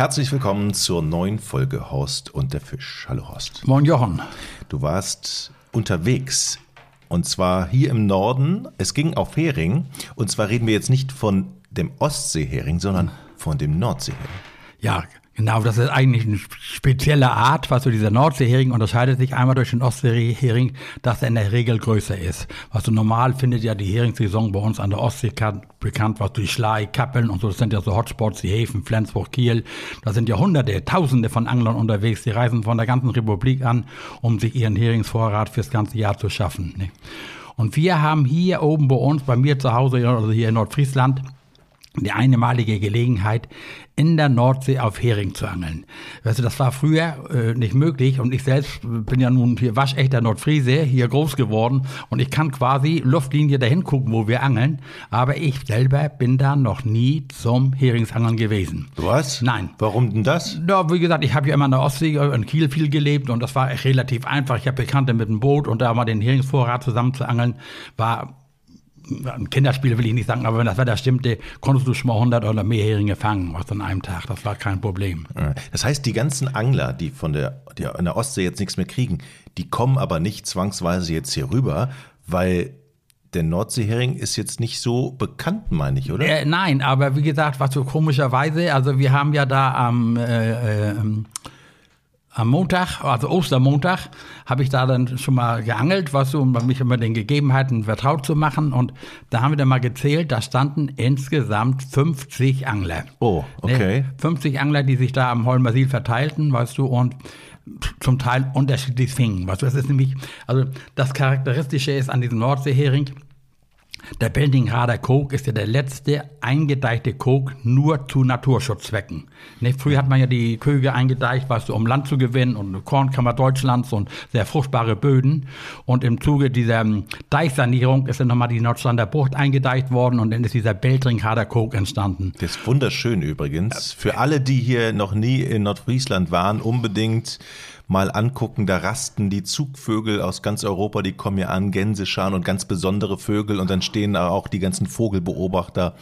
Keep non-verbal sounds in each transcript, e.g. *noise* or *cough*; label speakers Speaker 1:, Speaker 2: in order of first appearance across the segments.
Speaker 1: Herzlich willkommen zur neuen Folge Horst und der Fisch. Hallo Horst.
Speaker 2: Moin Jochen.
Speaker 1: Du warst unterwegs und zwar hier im Norden. Es ging auf Hering und zwar reden wir jetzt nicht von dem Ostseehering, sondern von dem Nordseehering.
Speaker 2: Ja, Genau, das ist eigentlich eine spezielle Art, was so dieser Nordseehering unterscheidet sich einmal durch den Ostseehering, dass er in der Regel größer ist. Was so normal findet ja die Heringssaison bei uns an der Ostsee bekannt, was durch Schlei, Kappeln und so, das sind ja so Hotspots, die Häfen, Flensburg, Kiel. Da sind ja hunderte, tausende von Anglern unterwegs, die reisen von der ganzen Republik an, um sich ihren Heringsvorrat fürs ganze Jahr zu schaffen. Ne? Und wir haben hier oben bei uns, bei mir zu Hause, also hier in Nordfriesland, die einmalige Gelegenheit, in der Nordsee auf Hering zu angeln. Weißt du, das war früher äh, nicht möglich und ich selbst bin ja nun hier waschechter Nordfriese, hier groß geworden und ich kann quasi Luftlinie dahin gucken, wo wir angeln, aber ich selber bin da noch nie zum Heringsangeln gewesen.
Speaker 1: Was?
Speaker 2: Nein.
Speaker 1: Warum denn das?
Speaker 2: Ja, wie gesagt, ich habe ja immer in der Ostsee, äh, in Kiel viel gelebt und das war relativ einfach. Ich habe Bekannte mit dem Boot und da mal den Heringsvorrat zusammen zu angeln, war ein Kinderspiel will ich nicht sagen, aber wenn das Wetter stimmte, konntest du schon mal 100 oder mehr Heringe fangen, was an einem Tag. Das war kein Problem.
Speaker 1: Das heißt, die ganzen Angler, die von der, die in der Ostsee jetzt nichts mehr kriegen, die kommen aber nicht zwangsweise jetzt hier rüber, weil der Nordseehering ist jetzt nicht so bekannt, meine ich, oder?
Speaker 2: Äh, nein, aber wie gesagt, was so komischerweise, also wir haben ja da am äh, äh, am Montag, also Ostermontag, habe ich da dann schon mal geangelt, was so, um mich immer den Gegebenheiten vertraut zu machen. Und da haben wir dann mal gezählt, da standen insgesamt 50 Angler.
Speaker 1: Oh, okay.
Speaker 2: Ne? 50 Angler, die sich da am Holmersil verteilten, weißt du, und zum Teil unterschiedlich fingen. Weißt du, das ist nämlich, also das Charakteristische ist an diesem Nordseehering, der Bellingrader Kog ist ja der letzte eingedeichte Kog nur zu Naturschutzzwecken. Ne, früher hat man ja die Köge eingedeicht, weißt du, um Land zu gewinnen und Kornkammer Deutschlands und sehr fruchtbare Böden. Und im Zuge dieser ähm, Deichsanierung ist dann nochmal die Nordstander Bucht eingedeicht worden und dann ist dieser Beltringhader Kog entstanden.
Speaker 1: Das ist wunderschön übrigens. Für alle, die hier noch nie in Nordfriesland waren, unbedingt mal angucken. Da rasten die Zugvögel aus ganz Europa, die kommen hier an, Gänsescharen und ganz besondere Vögel. Und dann stehen auch die ganzen Vogelbeobachter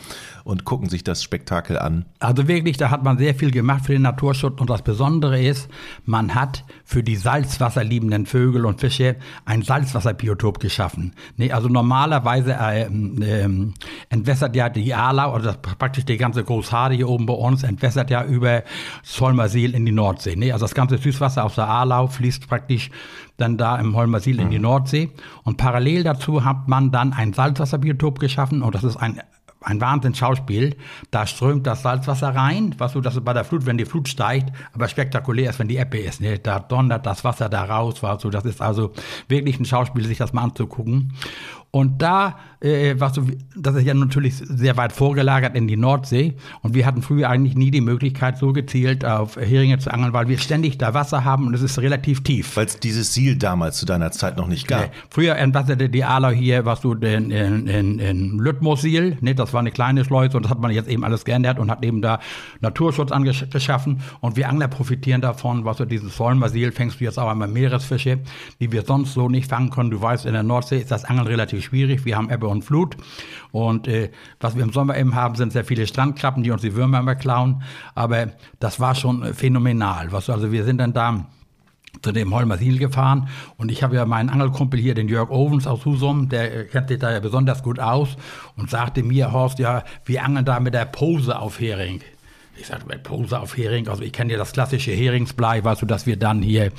Speaker 1: und gucken sich das Spektakel an.
Speaker 2: Also wirklich, da hat man sehr viel gemacht für den Naturschutz. Und das Besondere ist, man hat für die salzwasserliebenden Vögel und Fische ein Salzwasserbiotop geschaffen. Nee, also normalerweise äh, äh, entwässert ja die Alau, also praktisch die ganze Großhade hier oben bei uns, entwässert ja über Solmersil in die Nordsee. Nee, also das ganze Süßwasser aus der Aarlau fließt praktisch dann da im Holmersil mhm. in die mhm. Nordsee. Und parallel dazu hat man dann ein Salzwasserbiotop geschaffen und das ist ein ein Wahnsinnsschauspiel. Da strömt das Salzwasser rein, was so, dass bei der Flut, wenn die Flut steigt, aber spektakulär ist, wenn die Ebbe ist. Ne? Da donnert das Wasser da raus, war so. Das ist also wirklich ein Schauspiel, sich das mal anzugucken. Und da äh, was so, das ist ja natürlich sehr weit vorgelagert in die Nordsee. Und wir hatten früher eigentlich nie die Möglichkeit, so gezielt auf Heringe zu angeln, weil wir ständig da Wasser haben und es ist relativ tief.
Speaker 1: Weil es dieses Ziel damals zu deiner Zeit noch nicht gab. Okay.
Speaker 2: Früher entwasserte die Alau hier, was du in, in, in, in Lüttmosil, ne, das war eine kleine Schleuse und das hat man jetzt eben alles geändert und hat eben da Naturschutz angeschaffen. Und wir Angler profitieren davon, was du dieses Solmersil fängst du jetzt auch einmal Meeresfische, die wir sonst so nicht fangen können. Du weißt, in der Nordsee ist das Angeln relativ schwierig. Wir haben Ebbe und Flut. Und äh, was wir im Sommer eben haben, sind sehr viele Strandkrabben, die uns die Würmer immer klauen. Aber das war schon phänomenal. Was, also wir sind dann da zu dem Holmersil gefahren und ich habe ja meinen Angelkumpel hier, den Jörg Ovens aus Husum, der kennt sich da ja besonders gut aus und sagte mir, Horst, ja, wir angeln da mit der Pose auf Hering. Ich sagte, Pose auf Hering, also ich kenne ja das klassische Heringsblei, weißt du, dass wir dann hier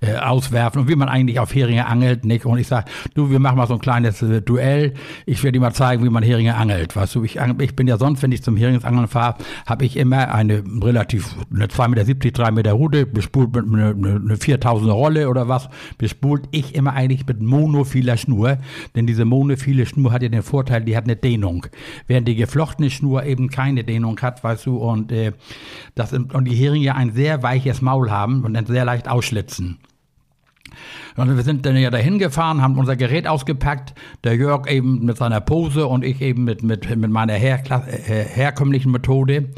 Speaker 2: äh, auswerfen und wie man eigentlich auf Heringe angelt, Nick. Und ich sage, du, wir machen mal so ein kleines äh, Duell. Ich werde dir mal zeigen, wie man Heringe angelt. Weißt du, ich, ich bin ja sonst, wenn ich zum Heringsangeln fahre, habe ich immer eine relativ, eine 2,70 Meter, 3 Meter Rute, bespult mit einer eine, eine 4000er Rolle oder was, bespult ich immer eigentlich mit monophiler Schnur. Denn diese monophile Schnur hat ja den Vorteil, die hat eine Dehnung. Während die geflochtene Schnur eben keine Dehnung hat, weißt du, und äh, dass und die Heringe ein sehr weiches Maul haben und dann sehr leicht ausschlitzen. Und wir sind dann ja dahin gefahren, haben unser Gerät ausgepackt, der Jörg eben mit seiner Pose und ich eben mit, mit, mit meiner her, äh, herkömmlichen Methode.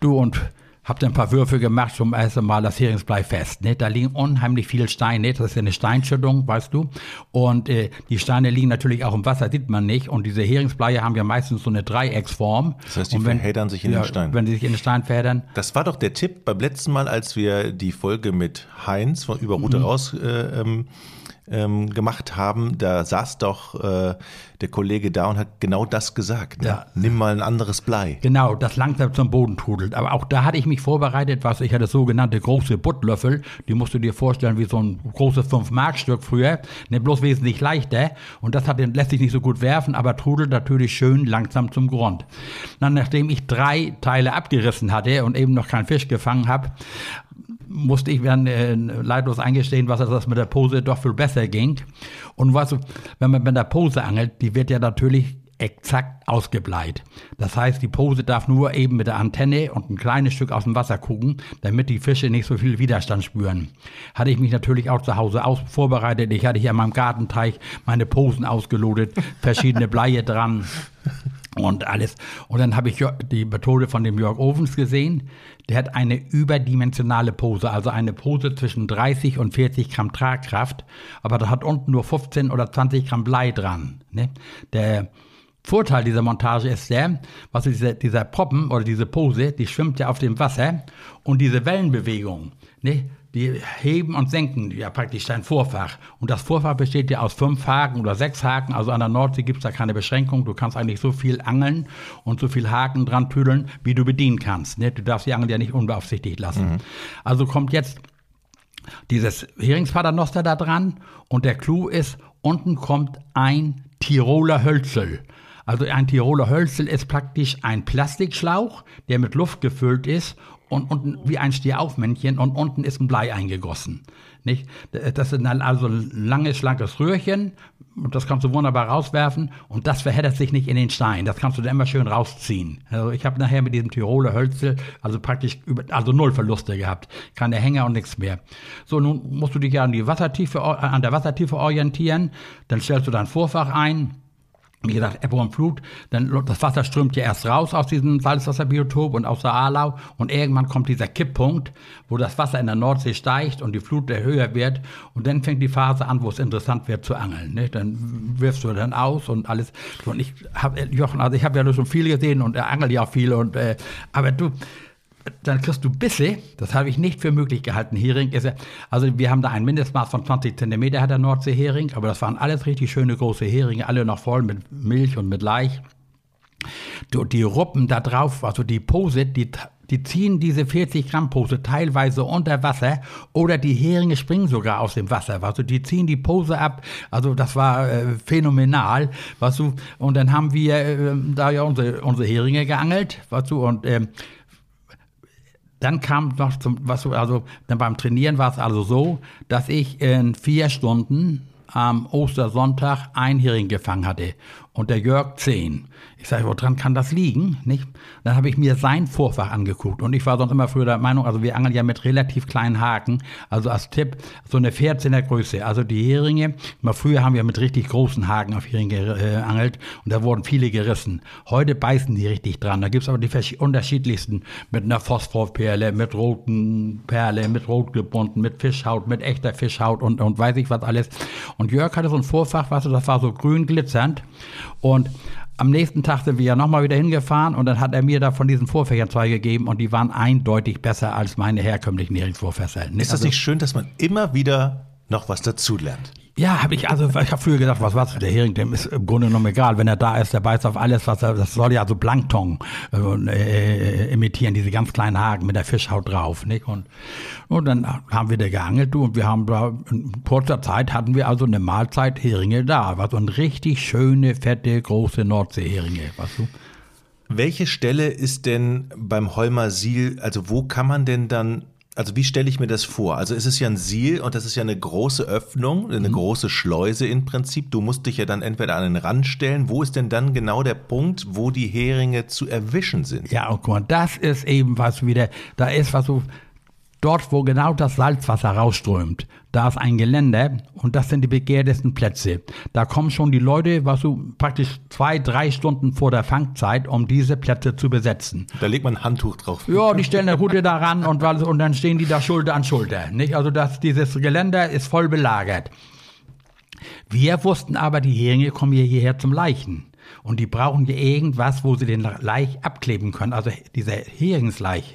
Speaker 2: Du und Hab dann ein paar Würfe gemacht zum ersten Mal das Heringsblei fest. Ne? Da liegen unheimlich viele Steine. Das ist ja eine Steinschüttung, weißt du. Und äh, die Steine liegen natürlich auch im Wasser, sieht man nicht. Und diese Heringsbleie haben ja meistens so eine Dreiecksform.
Speaker 1: Das heißt, die verheddern sich in
Speaker 2: ja,
Speaker 1: den Stein.
Speaker 2: Wenn sie sich in den Stein verheddern.
Speaker 1: Das war doch der Tipp beim letzten Mal, als wir die Folge mit Heinz von über
Speaker 2: Mhm.
Speaker 1: Route raus äh, ähm, ähm, gemacht haben. Da saß doch äh, der Kollege da und hat genau das gesagt. Ne?
Speaker 2: Ja.
Speaker 1: Nimm mal ein anderes Blei.
Speaker 2: Genau, das langsam zum Boden trudelt. Aber auch da hatte ich mich vorbereitet, was ich hatte sogenannte große Buttlöffel. Die musst du dir vorstellen wie so ein großes 5-Mark-Stück früher. Ne, bloß wesentlich leichter. Und das hat, den- lässt sich nicht so gut werfen, aber trudelt natürlich schön langsam zum Grund. Dann, nachdem ich drei Teile abgerissen hatte und eben noch keinen Fisch gefangen habe, musste ich dann äh, leidlos eingestehen, was das mit der Pose doch viel besser ging. Und du, wenn man mit der Pose angelt, die wird ja natürlich exakt ausgebleit. Das heißt, die Pose darf nur eben mit der Antenne und ein kleines Stück aus dem Wasser gucken, damit die Fische nicht so viel Widerstand spüren. Hatte ich mich natürlich auch zu Hause aus vorbereitet. Ich hatte hier an meinem Gartenteich meine Posen ausgelotet, verschiedene Bleie dran und alles. Und dann habe ich die Methode von dem Jörg Ovens gesehen. Der hat eine überdimensionale Pose, also eine Pose zwischen 30 und 40 Gramm Tragkraft, aber da hat unten nur 15 oder 20 Gramm Blei dran. Ne? Der Vorteil dieser Montage ist der, was dieser, dieser Proppen oder diese Pose, die schwimmt ja auf dem Wasser und diese Wellenbewegung, ne, die heben und senken ja praktisch dein Vorfach. Und das Vorfach besteht ja aus fünf Haken oder sechs Haken. Also an der Nordsee gibt es da keine Beschränkung. Du kannst eigentlich so viel angeln und so viel Haken dran tüdeln, wie du bedienen kannst. Ne? Du darfst die Angel ja nicht unbeaufsichtigt lassen. Also kommt jetzt dieses Heringspaternoster da dran und der Clou ist, unten kommt ein Tiroler Hölzel. Also ein Tiroler Hölzel ist praktisch ein Plastikschlauch, der mit Luft gefüllt ist und unten wie ein Stehaufmännchen und unten ist ein Blei eingegossen. Nicht? Das ist also ein langes, schlankes Röhrchen und das kannst du wunderbar rauswerfen und das verheddert sich nicht in den Stein. Das kannst du dann immer schön rausziehen. Also ich habe nachher mit diesem Tiroler Hölzel also praktisch über, also null Verluste gehabt. Keine Hänger und nichts mehr. So, nun musst du dich ja an, die Wassertiefe, an der Wassertiefe orientieren. Dann stellst du dein Vorfach ein wie gesagt, Ebbe und Flut, dann das Wasser strömt ja erst raus aus diesem Salzwasserbiotop und aus der Aalau und irgendwann kommt dieser Kipppunkt, wo das Wasser in der Nordsee steigt und die Flut höher wird und dann fängt die Phase an, wo es interessant wird zu angeln. Ne? Dann wirfst du dann aus und alles. Und ich habe Jochen, also ich habe ja schon viel gesehen und er angelt ja auch viel und äh, aber du dann kriegst du Bisse, das habe ich nicht für möglich gehalten. Hering ist ja, also wir haben da ein Mindestmaß von 20 Zentimeter hat der Nordseehering, aber das waren alles richtig schöne große Heringe, alle noch voll mit Milch und mit Laich. Die Ruppen da drauf, also die Pose, die, die ziehen diese 40 Gramm Pose teilweise unter Wasser oder die Heringe springen sogar aus dem Wasser, also die ziehen die Pose ab, also das war äh, phänomenal, weißt du, und dann haben wir äh, da ja unsere, unsere Heringe geangelt, weißt du, und ähm, dann kam noch zum, was so, also dann beim Trainieren war es also so, dass ich in vier Stunden am Ostersonntag ein Hering gefangen hatte und der Jörg zehn. Ich sage, woran kann das liegen? Nicht? Dann habe ich mir sein Vorfach angeguckt und ich war sonst immer früher der Meinung, also wir angeln ja mit relativ kleinen Haken, also als Tipp so eine 14er Größe. Also die Heringe, mal früher haben wir mit richtig großen Haken auf Heringe äh, angelt und da wurden viele gerissen. Heute beißen die richtig dran. Da gibt es aber die unterschiedlichsten mit einer Phosphorperle, mit roten Perle, mit rot gebunden, mit Fischhaut, mit echter Fischhaut und, und weiß ich was alles. Und Jörg hatte so ein Vorfach, weißt du, das war so grün glitzernd und am nächsten Tag sind wir ja nochmal wieder hingefahren und dann hat er mir da von diesen Vorfächern zwei gegeben und die waren eindeutig besser als meine herkömmlichen Heringsvorfächer.
Speaker 1: Ist das nicht schön, dass man immer wieder noch was dazulernt?
Speaker 2: Ja, habe ich, also ich habe früher gedacht, was war's, der Hering, dem ist im Grunde genommen egal. Wenn er da ist, der beißt auf alles, was er, das soll ja so Plankton äh, äh, imitieren, diese ganz kleinen Haken mit der Fischhaut drauf. Nicht? Und, und dann haben wir da geangelt du, und wir haben da in kurzer Zeit hatten wir also eine Mahlzeit Heringe da. So eine richtig schöne, fette, große Nordseeheringe, weißt du?
Speaker 1: Welche Stelle ist denn beim Holmer Siel, also wo kann man denn dann, also wie stelle ich mir das vor? Also es ist ja ein Siel und das ist ja eine große Öffnung, eine mhm. große Schleuse im Prinzip. Du musst dich ja dann entweder an den Rand stellen. Wo ist denn dann genau der Punkt, wo die Heringe zu erwischen sind?
Speaker 2: Ja, und guck mal, das ist eben was wieder, da ist was so, Dort, wo genau das Salzwasser rausströmt, da ist ein Geländer und das sind die begehrtesten Plätze. Da kommen schon die Leute, was du praktisch zwei, drei Stunden vor der Fangzeit, um diese Plätze zu besetzen.
Speaker 1: Da legt man ein Handtuch drauf.
Speaker 2: Ja, die stellen eine Route da ran und, und dann stehen die da Schulter an Schulter. Nicht? Also das, dieses Geländer ist voll belagert. Wir wussten aber, die Heringe kommen hierher zum Leichen. Und die brauchen hier irgendwas, wo sie den Laich abkleben können. Also dieser Heringsleich,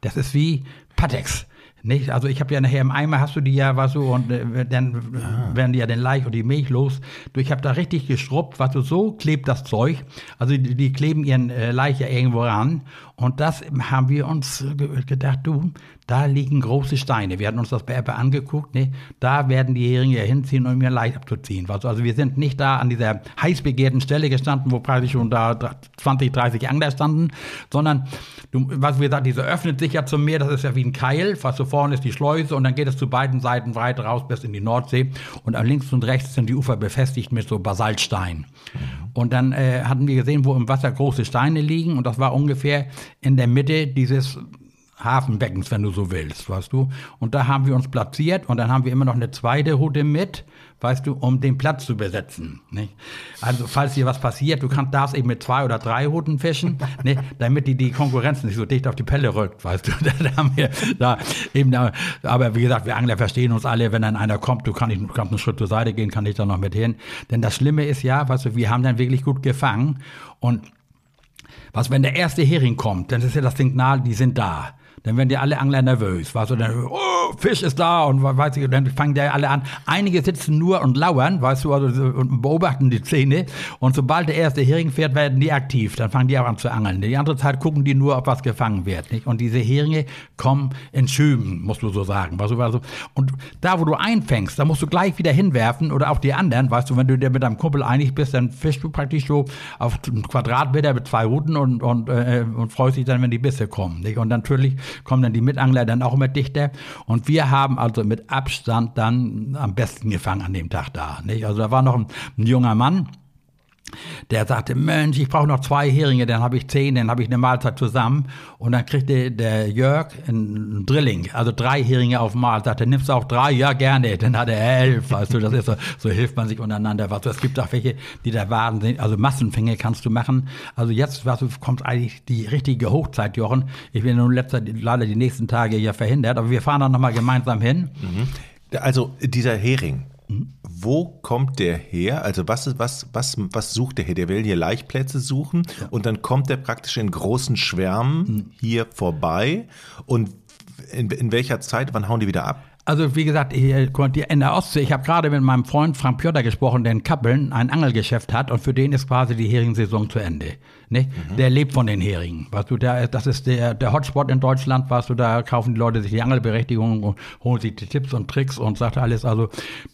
Speaker 2: das ist wie Patex. Nicht? Also ich habe ja nachher im Eimer hast du die ja was so und äh, dann ah. werden die ja den Laich und die Milch los. Du, ich habe da richtig gestruppt, was du so klebt das Zeug. Also die, die kleben ihren äh, Laich ja irgendwo ran und das haben wir uns gedacht, du, da liegen große Steine. Wir hatten uns das bei Apple angeguckt, ne? da werden die Heringe hinziehen, um ihr Leid abzuziehen. Also, wir sind nicht da an dieser heiß begehrten Stelle gestanden, wo praktisch schon da 20, 30 Angler standen, sondern, du, was wir sagen, diese öffnet sich ja zum Meer, das ist ja wie ein Keil, was so vorne ist die Schleuse und dann geht es zu beiden Seiten weit raus bis in die Nordsee und links und rechts sind die Ufer befestigt mit so Basaltsteinen. Und dann äh, hatten wir gesehen, wo im Wasser große Steine liegen. Und das war ungefähr in der Mitte dieses Hafenbeckens, wenn du so willst, weißt du. Und da haben wir uns platziert und dann haben wir immer noch eine zweite Route mit, weißt du, um den Platz zu besetzen. Nicht? Also falls hier was passiert, du kannst darfst eben mit zwei oder drei Routen fischen, *laughs* nicht? damit die, die Konkurrenz nicht so dicht auf die Pelle rückt, weißt du. *laughs* da haben wir da eben da, aber wie gesagt, wir Angler verstehen uns alle, wenn dann einer kommt, du kannst, du kannst einen Schritt zur Seite gehen, kann ich da noch mit hin. Denn das Schlimme ist ja, weißt du, wir haben dann wirklich gut gefangen und was, wenn der erste Hering kommt, dann ist ja das Signal, die sind da dann werden die alle Angler nervös. Weißt du, dann, oh, Fisch ist da und weiß ich, dann fangen die alle an. Einige sitzen nur und lauern, weißt du, also, und beobachten die Szene. Und sobald der erste Hering fährt, werden die aktiv. Dann fangen die auch an zu angeln. Die andere Zeit gucken die nur, ob was gefangen wird. Nicht? Und diese Heringe kommen in Schüben, musst du so sagen. Weißt du, also, und da, wo du einfängst, da musst du gleich wieder hinwerfen oder auch die anderen. Weißt du, wenn du dir mit deinem Kumpel einig bist, dann fischst du praktisch so auf einen Quadratmeter mit zwei Routen und, und, äh, und freust dich dann, wenn die Bisse kommen. Nicht? Und natürlich kommen dann die Mitangler dann auch immer dichter. Und wir haben also mit Abstand dann am besten gefangen an dem Tag da. Nicht? Also da war noch ein, ein junger Mann, der sagte, Mensch, ich brauche noch zwei Heringe, dann habe ich zehn, dann habe ich eine Mahlzeit zusammen. Und dann kriegte der Jörg ein Drilling, also drei Heringe auf Mahlzeit. Dann nimmst du auch drei, ja gerne. Dann hat er elf, weißt du, das ist so, so hilft man sich untereinander. Weißt du, es gibt auch welche, die da waren, also Massenfänge kannst du machen. Also jetzt, weißt du, kommt eigentlich die richtige Hochzeit, Jochen. Ich bin nun letzter, leider die nächsten Tage ja verhindert, aber wir fahren dann nochmal gemeinsam hin.
Speaker 1: Mhm. Also dieser Hering, wo kommt der her? Also was, was, was, was sucht der hier? Der will hier Laichplätze suchen ja. und dann kommt der praktisch in großen Schwärmen mhm. hier vorbei. Und in, in welcher Zeit, wann hauen die wieder ab?
Speaker 2: Also wie gesagt, in der Ostsee, ich habe gerade mit meinem Freund Frank Piotr gesprochen, der in Kappeln ein Angelgeschäft hat und für den ist quasi die Heringssaison zu Ende. Ne? Mhm. Der lebt von den Heringen. Weißt du, der, das ist der, der Hotspot in Deutschland, weißt du, da kaufen die Leute sich die Angelberechtigung und holen sich die Tipps und Tricks und sagt alles, also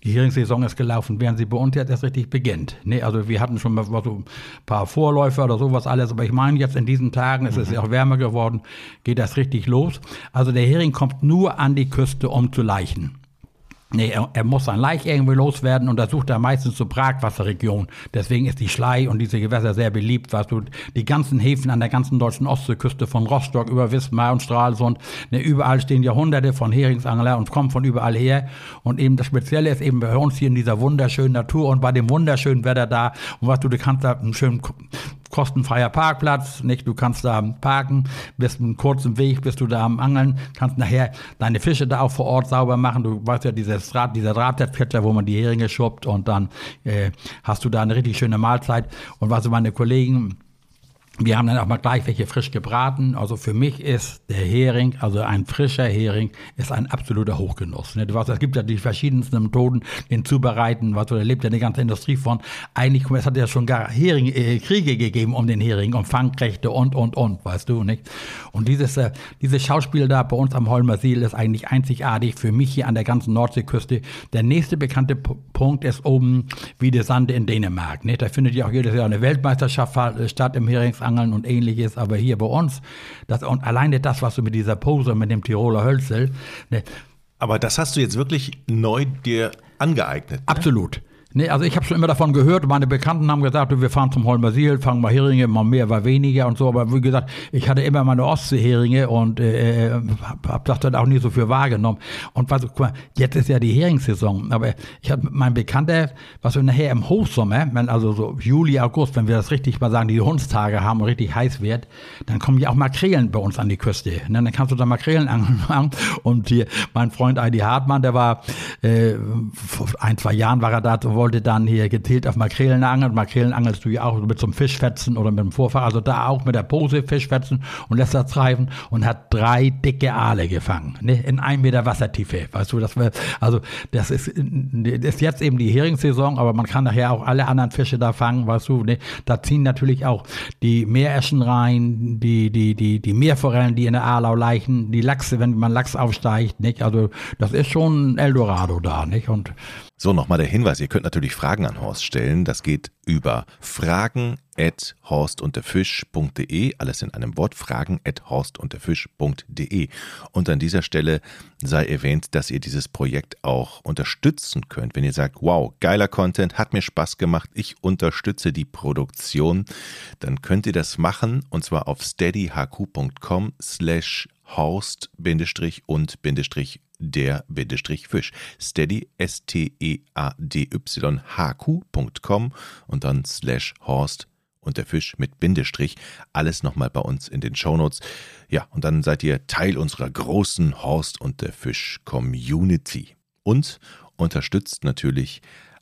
Speaker 2: die Heringssaison ist gelaufen, während sie bei uns jetzt erst richtig beginnt. Ne? Also wir hatten schon mal so ein paar Vorläufer oder sowas alles, aber ich meine jetzt in diesen Tagen, es mhm. ist ja auch wärmer geworden, geht das richtig los. Also der Hering kommt nur an die Küste, um zu leichen. Nee, er, er, muss sein Laich irgendwie loswerden und da sucht er meistens zur Bragwasserregion. Deswegen ist die Schlei und diese Gewässer sehr beliebt, was du, die ganzen Häfen an der ganzen deutschen Ostseeküste von Rostock über Wismar und Stralsund, ne, überall stehen Jahrhunderte von Heringsangler und kommen von überall her. Und eben das Spezielle ist eben bei uns hier in dieser wunderschönen Natur und bei dem wunderschönen Wetter da. Und was du, du kannst da einen schönen kostenfreier Parkplatz, nicht? Du kannst da parken, bist einen kurzen Weg, bist du da am Angeln, kannst nachher deine Fische da auch vor Ort sauber machen. Du weißt ja, dieses Draht, dieser Drahtnetzketcher, wo man die Heringe schuppt und dann äh, hast du da eine richtig schöne Mahlzeit. Und was meine Kollegen wir haben dann auch mal gleich welche frisch gebraten. Also für mich ist der Hering, also ein frischer Hering, ist ein absoluter Hochgenuss. Ne? Du weißt, es gibt ja die verschiedensten Methoden, den zubereiten. Was, da lebt ja eine ganze Industrie von. Eigentlich, es hat ja schon gar Heringkriege äh, gegeben um den Hering, um Fangrechte und, und, und, weißt du, nicht? Und dieses, äh, dieses Schauspiel da bei uns am Holmer See ist eigentlich einzigartig für mich hier an der ganzen Nordseeküste. Der nächste bekannte P Punkt ist oben wie die Sande in Dänemark. Ne? Da findet ja auch jedes Jahr eine Weltmeisterschaft statt im Herings Angeln und ähnliches, aber hier bei uns, das, und alleine das, was du mit dieser Pose, mit dem Tiroler Hölzel. Ne,
Speaker 1: aber das hast du jetzt wirklich neu dir angeeignet. Ne?
Speaker 2: Absolut. Nee, also ich habe schon immer davon gehört, meine Bekannten haben gesagt, wir fahren zum Holmersiel, fangen mal Heringe, mal mehr, mal weniger und so, aber wie gesagt, ich hatte immer meine Ostseeheringe und äh, habe hab das dann auch nie so für wahrgenommen. Und was, guck mal, jetzt ist ja die Heringssaison, aber ich habe mein Bekannter, was wir nachher im Hochsommer, wenn also so Juli, August, wenn wir das richtig mal sagen, die Hundstage haben und richtig heiß wird, dann kommen ja auch Makrelen bei uns an die Küste. Ne? Dann kannst du da Makrelen *laughs* angeln und hier, mein Freund Heidi Hartmann, der war, äh, vor ein, zwei Jahren war er da, wollte dann hier gezielt auf Makrelen angeln. Makrelen angelst du ja auch mit einem Fischfetzen oder mit dem Vorfach. Also da auch mit der Pose Fischfetzen und lässt das treiben und hat drei dicke Aale gefangen. Ne? In einem Meter Wassertiefe. Weißt du, das war, also das ist, ist jetzt eben die Heringssaison, aber man kann nachher auch alle anderen Fische da fangen, weißt du. Ne? Da ziehen natürlich auch die Meereschen rein, die, die, die, die Meerforellen, die in der Aalau leichen, die Lachse, wenn man Lachs aufsteigt. Nicht? Also das ist schon Eldorado da. Nicht? Und
Speaker 1: so, nochmal der Hinweis, ihr könnt natürlich Fragen an Horst stellen. Das geht über fragen horstunterfisch.de, alles in einem Wort, fragen horstunterfisch.de. Und an dieser Stelle sei erwähnt, dass ihr dieses Projekt auch unterstützen könnt. Wenn ihr sagt, wow, geiler Content, hat mir Spaß gemacht, ich unterstütze die Produktion, dann könnt ihr das machen und zwar auf steadyhq.com slash horst- der Fisch. Steady, S-T-E-A-D-Y-H-Q.com und dann slash Horst und der Fisch mit Bindestrich. Alles nochmal bei uns in den Shownotes. Ja, und dann seid ihr Teil unserer großen Horst und der Fisch Community. Und unterstützt natürlich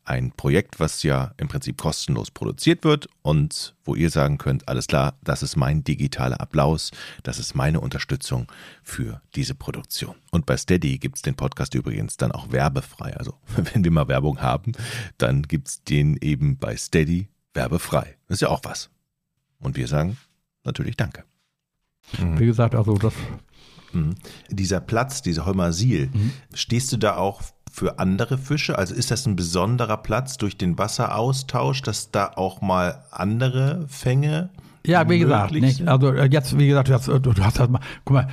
Speaker 1: ein Projekt, was ja im Prinzip kostenlos produziert wird und wo ihr sagen könnt, alles klar, das ist mein digitaler Applaus, das ist meine Unterstützung für diese Produktion. Und bei Steady gibt es den Podcast übrigens dann auch werbefrei. Also *laughs* wenn wir mal Werbung haben, dann gibt es den eben bei Steady werbefrei. Das ist ja auch was. Und wir sagen natürlich Danke.
Speaker 2: Wie gesagt, also das.
Speaker 1: Mhm. Dieser Platz, dieser Holmersil, mhm. stehst du da auch für andere Fische? Also ist das ein besonderer Platz durch den Wasseraustausch, dass da auch mal andere Fänge
Speaker 2: ja, wie gesagt, nicht, also äh, jetzt, wie gesagt, du hast, du hast das mal, guck mal,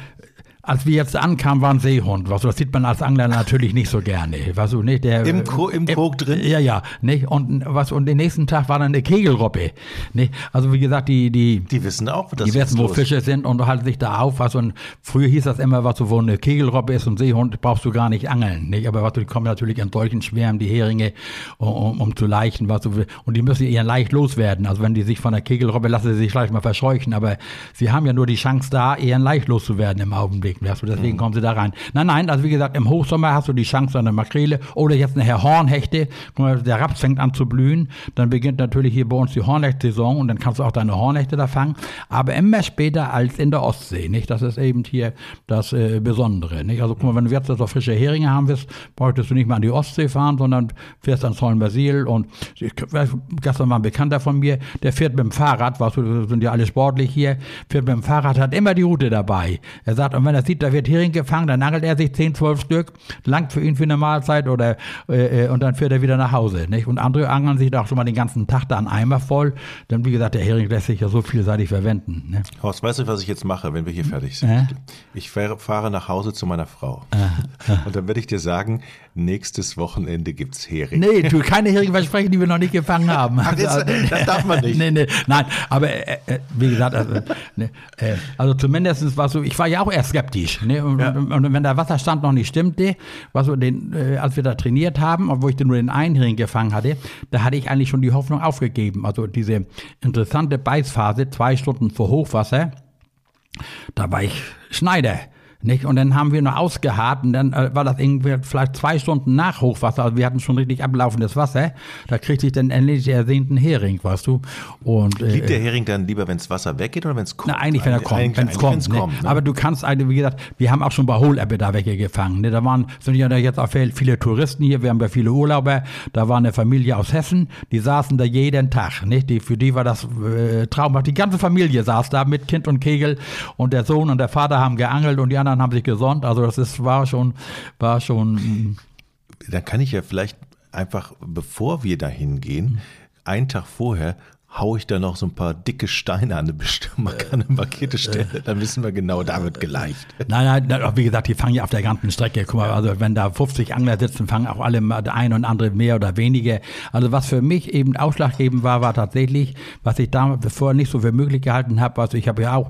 Speaker 2: als wir jetzt ankamen, war ein Seehund. Was, das sieht man als Angler natürlich nicht so gerne. Was, so, nicht, der,
Speaker 1: Im, Ko im Kog drin?
Speaker 2: Ja, ja. Nicht? Und, was, und den nächsten Tag war dann eine Kegelroppe. Nicht? Also wie gesagt, die, die,
Speaker 1: die wissen auch,
Speaker 2: das Die wissen, wo Fische sind und halten sich da auf. Was, und früher hieß das immer, was so, wo eine Kegelroppe ist und Seehund, brauchst du gar nicht angeln. Nicht? Aber was, die kommen natürlich in solchen Schwärmen, die Heringe, um, um zu leichen. Was, und die müssen ihren leicht loswerden. Also wenn die sich von der Kegelroppe lassen, sie sich vielleicht mal verscheuchen. Aber sie haben ja nur die Chance da, ihren leicht loszuwerden im Augenblick bewegen wirst. deswegen mhm. kommen sie da rein. Nein, nein, also wie gesagt, im Hochsommer hast du die Chance an der Makrele oder jetzt nachher Hornhechte. Der Raps fängt an zu blühen. Dann beginnt natürlich hier bei uns die Hornhecht-Saison und dann kannst du auch deine Hornhechte da fangen. Aber immer später als in der Ostsee, nicht? Das ist eben hier das äh, Besondere, nicht? Also guck mal, wenn du jetzt so frische Heringe haben willst, bräuchtest du nicht mehr an die Ostsee fahren, sondern fährst ans Hollenbasil und ich, gestern war ein Bekannter von mir, der fährt mit dem Fahrrad, was sind ja alle sportlich hier, fährt mit dem Fahrrad, hat immer die Route dabei. Er sagt, und wenn er sieht, da wird Hering gefangen, dann angelt er sich 10, 12 Stück, langt für ihn für eine Mahlzeit oder äh, äh, und dann fährt er wieder nach Hause. Nicht? Und andere angeln sich doch schon mal den ganzen Tag da einen Eimer voll. Denn wie gesagt, der Hering lässt sich ja so vielseitig verwenden. Ne?
Speaker 1: Horst, weißt du, was ich jetzt mache, wenn wir hier fertig sind? Äh? Ich fahre nach Hause zu meiner Frau. Äh, und dann werde ich dir sagen, nächstes Wochenende gibt es Hering.
Speaker 2: Nee, du keine Hering versprechen, die wir noch nicht gefangen haben.
Speaker 1: Ach, das, das, darf man nicht.
Speaker 2: nee, nee, nein, aber äh, äh wie gesagt, also, ne, äh, also zumindest war so, ich war ja auch eher skeptisch. Ne? Und, ja. und, und, wenn der Wasserstand noch nicht stimmte, was so den, äh, als wir da trainiert haben, obwohl ich nur den einen Hering gefangen hatte, da hatte ich eigentlich schon die Hoffnung aufgegeben. Also diese interessante Beißphase, zwei Stunden vor Hochwasser, da war ich Schneider. Nicht? Und dann haben wir noch ausgeharrt und dann äh, war das irgendwie vielleicht zwei Stunden nach Hochwasser. Also wir hatten schon richtig ablaufendes Wasser. Da kriegte ich dann endlich ersehnten Hering, weißt du. Und,
Speaker 1: äh, Liebt der Hering dann lieber, wenn das Wasser weggeht oder wenn es kommt?
Speaker 2: Na, eigentlich, wenn er kommt. Wenn es kommt, ne? kommt ne? Aber du kannst, also, wie gesagt, wir haben auch schon bei Hohlebbe da weggefangen. Ne? Da waren, sind ja jetzt auch viele Touristen hier, wir haben ja viele Urlauber. Da war eine Familie aus Hessen, die saßen da jeden Tag. Nicht? Die, für die war das äh, traumhaft. Die ganze Familie saß da mit Kind und Kegel und der Sohn und der Vater haben geangelt und die anderen anderen haben sich gesonnt. Also das ist, war schon, war schon.
Speaker 1: Dann kann ich ja vielleicht einfach, bevor wir da hingehen, einen Tag vorher hau ich da noch so ein paar dicke Steine an eine bestimmte eine markierte Stelle, dann wissen wir genau, da wird geleicht.
Speaker 2: Nein, nein, wie gesagt, die fangen ja auf der ganzen Strecke. Guck mal, also wenn da 50 Angler sitzen, fangen auch alle der eine und andere mehr oder weniger. Also was für mich eben ausschlaggebend war, war tatsächlich, was ich damals bevor nicht so für möglich gehalten habe, also ich habe ja auch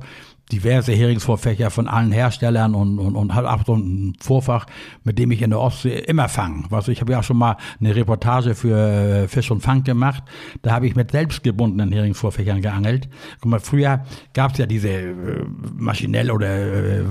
Speaker 2: diverse Heringsvorfächer von allen Herstellern und, und, und halt auch so ein Vorfach, mit dem ich in der Ostsee immer fange. Also ich habe ja auch schon mal eine Reportage für äh, Fisch und Fang gemacht. Da habe ich mit selbstgebundenen Heringsvorfächern geangelt. Guck mal, früher gab es ja diese äh, maschinell oder äh,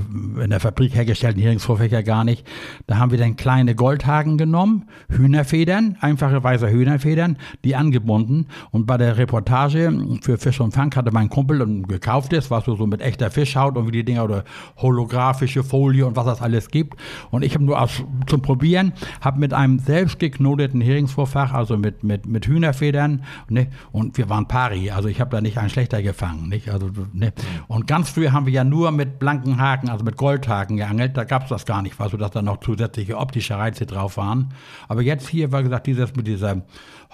Speaker 2: in der Fabrik hergestellten Heringsvorfächer gar nicht. Da haben wir dann kleine Goldhaken genommen, Hühnerfedern, einfache weiße Hühnerfedern, die angebunden. Und bei der Reportage für Fisch und Fang hatte mein Kumpel gekauft ist, was so mit echter der Fischhaut und wie die Dinger oder holographische Folie und was das alles gibt. Und ich habe nur aus, zum Probieren, habe mit einem selbst geknoteten Heringsvorfach, also mit, mit, mit Hühnerfedern, ne, und wir waren pari, also ich habe da nicht einen schlechter gefangen. Nicht? Also, ne. Und ganz früh haben wir ja nur mit blanken Haken, also mit Goldhaken geangelt, da gab es das gar nicht, war so, dass da noch zusätzliche optische Reize drauf waren. Aber jetzt hier war gesagt, dieses mit dieser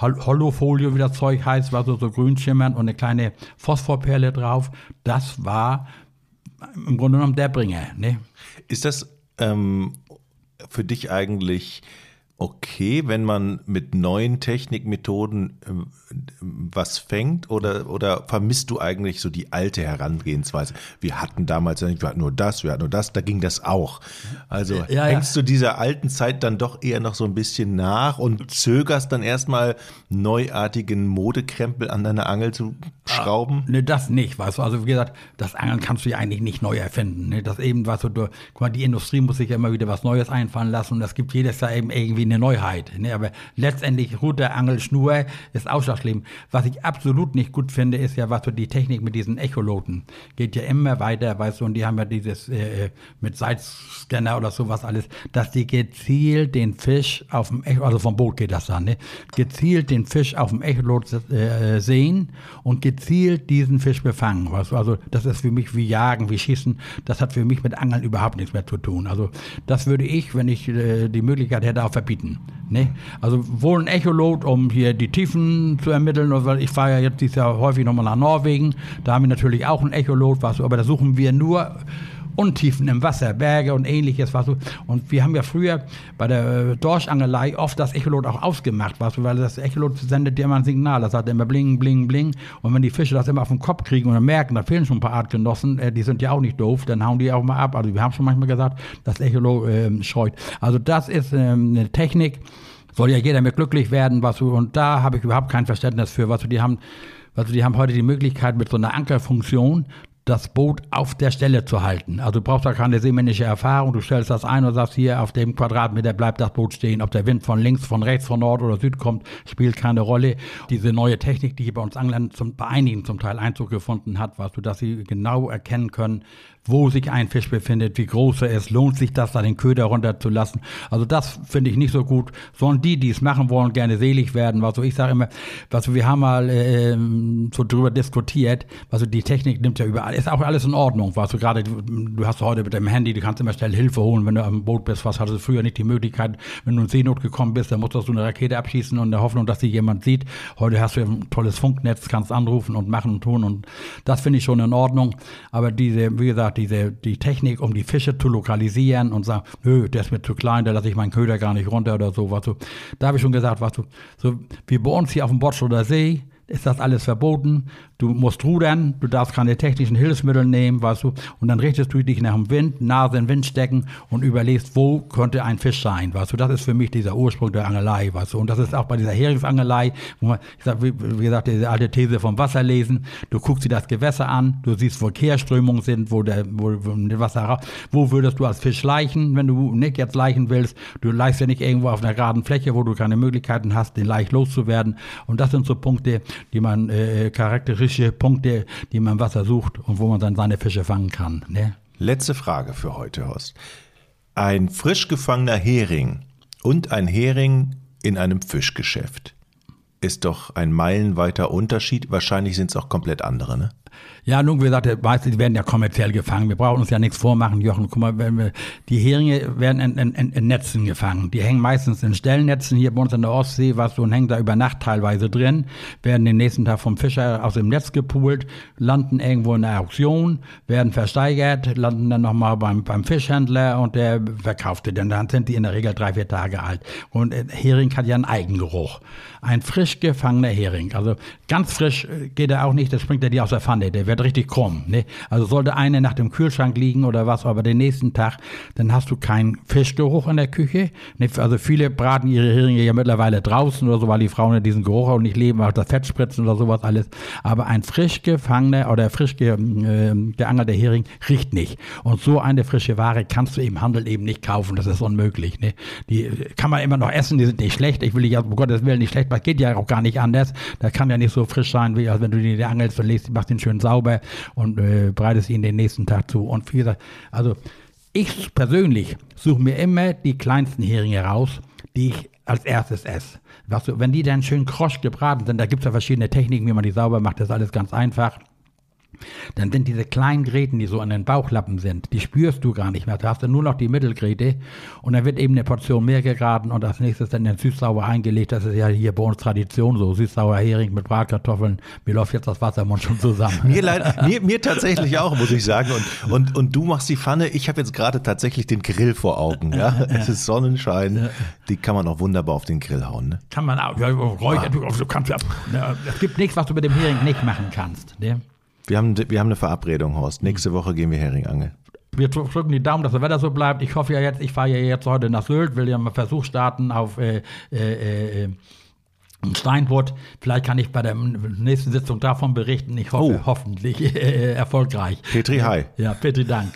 Speaker 2: Hollofolie, wie das Zeug heißt, war so, so grün schimmernd und eine kleine Phosphorperle drauf. Das war im Grunde genommen der Bringer. Ne?
Speaker 1: Ist das ähm, für dich eigentlich okay, wenn man mit neuen Technikmethoden äh, was fängt oder, oder vermisst du eigentlich so die alte Herangehensweise? Wir hatten damals, wir hatten nur das, wir hatten nur das, da ging das auch. Also ja, hängst ja. du dieser alten Zeit dann doch eher noch so ein bisschen nach und zögerst dann erstmal neuartigen Modekrempel an deine Angel zu schrauben?
Speaker 2: Ah, ne, das nicht, weißt du. Also wie gesagt, das Angeln kannst du ja eigentlich nicht neu erfinden. Ne? Das eben, weißt du, du, guck mal, die Industrie muss sich ja immer wieder was Neues einfallen lassen und es gibt jedes Jahr eben irgendwie eine Neuheit. Ne? Aber letztendlich Ruder, Angel, Schnur ist ausschlaggebend. Was ich absolut nicht gut finde, ist ja, was so die Technik mit diesen Echoloten geht ja immer weiter, weißt du, und die haben ja dieses äh, äh mit Seitscanner oder sowas alles, dass die gezielt den Fisch auf dem Echolot, also vom Boot geht das dann, ne? gezielt den Fisch auf dem Echolot äh, sehen und gezielt diesen Fisch befangen. Weißt du? Also das ist für mich wie Jagen, wie Schießen. Das hat für mich mit Angeln überhaupt nichts mehr zu tun. Also das würde ich, wenn ich äh, die Möglichkeit hätte, auch verbieten. Ne? Also wohl ein Echolot, um hier die Tiefen zu ermitteln, weil ich fahre ja jetzt dieses Jahr häufig nochmal nach Norwegen. Da haben wir natürlich auch ein Echolot, was, aber da suchen wir nur Untiefen im Wasser, Berge und ähnliches. Was so. Und wir haben ja früher bei der äh, Dorschangelei oft das Echolot auch ausgemacht, was, weil das Echolot sendet dir immer ein Signal. Das sagt immer bling, bling, bling. Und wenn die Fische das immer auf den Kopf kriegen und dann merken, da fehlen schon ein paar Artgenossen, äh, die sind ja auch nicht doof, dann hauen die auch mal ab. Also wir haben schon manchmal gesagt, das Echolot äh, scheut. Also das ist ähm, eine Technik, soll ja jeder mit glücklich werden, was du, und da habe ich überhaupt kein Verständnis für, was du, die haben, also die haben heute die Möglichkeit mit so einer Ankerfunktion, das Boot auf der Stelle zu halten. Also du brauchst da keine seemännische Erfahrung. Du stellst das ein und sagst hier auf dem Quadratmeter bleibt das Boot stehen. Ob der Wind von links, von rechts, von Nord oder Süd kommt, spielt keine Rolle. Diese neue Technik, die hier bei uns Anglern zum, bei einigen zum Teil Einzug gefunden hat, was du, dass sie genau erkennen können, wo sich ein Fisch befindet, wie groß er ist, lohnt sich das, da den Köder runterzulassen. Also das finde ich nicht so gut. Sollen die, die es machen wollen, gerne selig werden. Also ich sage immer, also wir haben mal äh, so drüber diskutiert, also die Technik nimmt ja überall, ist auch alles in Ordnung. Was du gerade, du hast heute mit dem Handy, du kannst immer schnell Hilfe holen, wenn du am Boot bist. Was hattest du früher nicht die Möglichkeit, wenn du in Seenot gekommen bist, dann musstest du eine Rakete abschießen und in der Hoffnung, dass sie jemand sieht. Heute hast du ein tolles Funknetz, kannst anrufen und machen und tun und das finde ich schon in Ordnung. Aber diese, wie gesagt, diese, die Technik, um die Fische zu lokalisieren und sagen, nö, der ist mir zu klein, da lasse ich meinen Köder gar nicht runter oder so. Was so. Da habe ich schon gesagt, was du, so wie bei uns hier auf dem Botsch oder See, ist das alles verboten. Du musst rudern, du darfst keine technischen Hilfsmittel nehmen, weißt du, und dann richtest du dich nach dem Wind, Nase in den Wind stecken und überlegst, wo könnte ein Fisch sein, weißt du. Das ist für mich dieser Ursprung der Angelei, weißt du. Und das ist auch bei dieser Heringsangelei, wo man, sag, wie, wie gesagt, diese alte These vom Wasserlesen, du guckst dir das Gewässer an, du siehst, wo Kehrströmungen sind, wo der, wo, wo das Wasser, wo würdest du als Fisch leichen, wenn du nicht jetzt leichen willst. Du leichst ja nicht irgendwo auf einer geraden Fläche, wo du keine Möglichkeiten hast, den Laich loszuwerden. Und das sind so Punkte, die man äh, charakteristische Punkte, die man im Wasser sucht und wo man dann seine Fische fangen kann. Ne?
Speaker 1: Letzte Frage für heute, Horst. Ein frisch gefangener Hering und ein Hering in einem Fischgeschäft ist doch ein meilenweiter Unterschied. Wahrscheinlich sind es auch komplett andere, ne?
Speaker 2: Ja, nun, wie gesagt, meistens werden ja kommerziell gefangen. Wir brauchen uns ja nichts vormachen, Jochen. Guck mal, wenn wir, die Heringe werden in, in, in, Netzen gefangen. Die hängen meistens in Stellnetzen hier bei uns in der Ostsee, was so, und hängen da über Nacht teilweise drin, werden den nächsten Tag vom Fischer aus dem Netz gepult, landen irgendwo in der Auktion, werden versteigert, landen dann nochmal beim, beim Fischhändler und der verkauft die. Denn dann sind die in der Regel drei, vier Tage alt. Und äh, Hering hat ja einen Eigengeruch. Ein frisch gefangener Hering. Also ganz frisch äh, geht er auch nicht, das springt er dir aus der Pfanne. Der wird richtig krumm. Ne? Also sollte eine nach dem Kühlschrank liegen oder was, aber den nächsten Tag, dann hast du keinen Fischgeruch in der Küche. Ne? Also viele braten ihre Heringe ja mittlerweile draußen oder so, weil die Frauen ja diesen Geruch auch nicht leben, auch das Fett spritzen oder sowas alles. Aber ein frisch gefangener oder frisch ge, äh, geangelter Hering riecht nicht. Und so eine frische Ware kannst du im Handel eben nicht kaufen. Das ist unmöglich. Ne? Die kann man immer noch essen, die sind nicht schlecht. Ich will ja, um Gottes Willen, nicht schlecht, das geht ja auch gar nicht anders. Da kann ja nicht so frisch sein, wie als wenn du die angelst und legst, machst den schön sauber sauber und äh, bereitest ihn den nächsten Tag zu. Und wie gesagt, also ich persönlich suche mir immer die kleinsten Heringe raus, die ich als erstes esse. Weißt du, wenn die dann schön krosch gebraten sind, da gibt es ja verschiedene Techniken, wie man die sauber macht, das ist alles ganz einfach. Dann sind diese kleinen Gräten, die so an den Bauchlappen sind, die spürst du gar nicht mehr. Da hast du nur noch die Mittelgräte und dann wird eben eine Portion mehr gegraten und als nächstes dann den Süßsauer eingelegt. Das ist ja hier bei uns Tradition so. Süßsauer Hering mit Bratkartoffeln. Mir läuft jetzt das Wasser im Mund schon zusammen. *laughs*
Speaker 1: mir, leid, mir, mir tatsächlich auch, muss ich sagen. Und, und, und du machst die Pfanne. Ich habe jetzt gerade tatsächlich den Grill vor Augen. Ja? *laughs* Es ist Sonnenschein. Die kann man auch wunderbar auf den Grill hauen. Ne?
Speaker 2: Kann man auch. Ja, räuchern, ah. du kannst, ja, es gibt nichts, was du mit dem Hering nicht machen kannst. Ne?
Speaker 1: Wir haben, wir haben eine Verabredung, Horst. Nächste Woche gehen wir Heringangeln.
Speaker 2: Wir drücken die Daumen, dass das Wetter so bleibt. Ich hoffe ja jetzt, ich fahre ja jetzt heute nach Sylt, will ja mal Versuch starten auf äh, äh, äh, Steinbutt. Vielleicht kann ich bei der nächsten Sitzung davon berichten. Ich hoffe, oh. hoffentlich *laughs* äh, erfolgreich.
Speaker 1: Petri, hi.
Speaker 2: Ja, Petri, Dank.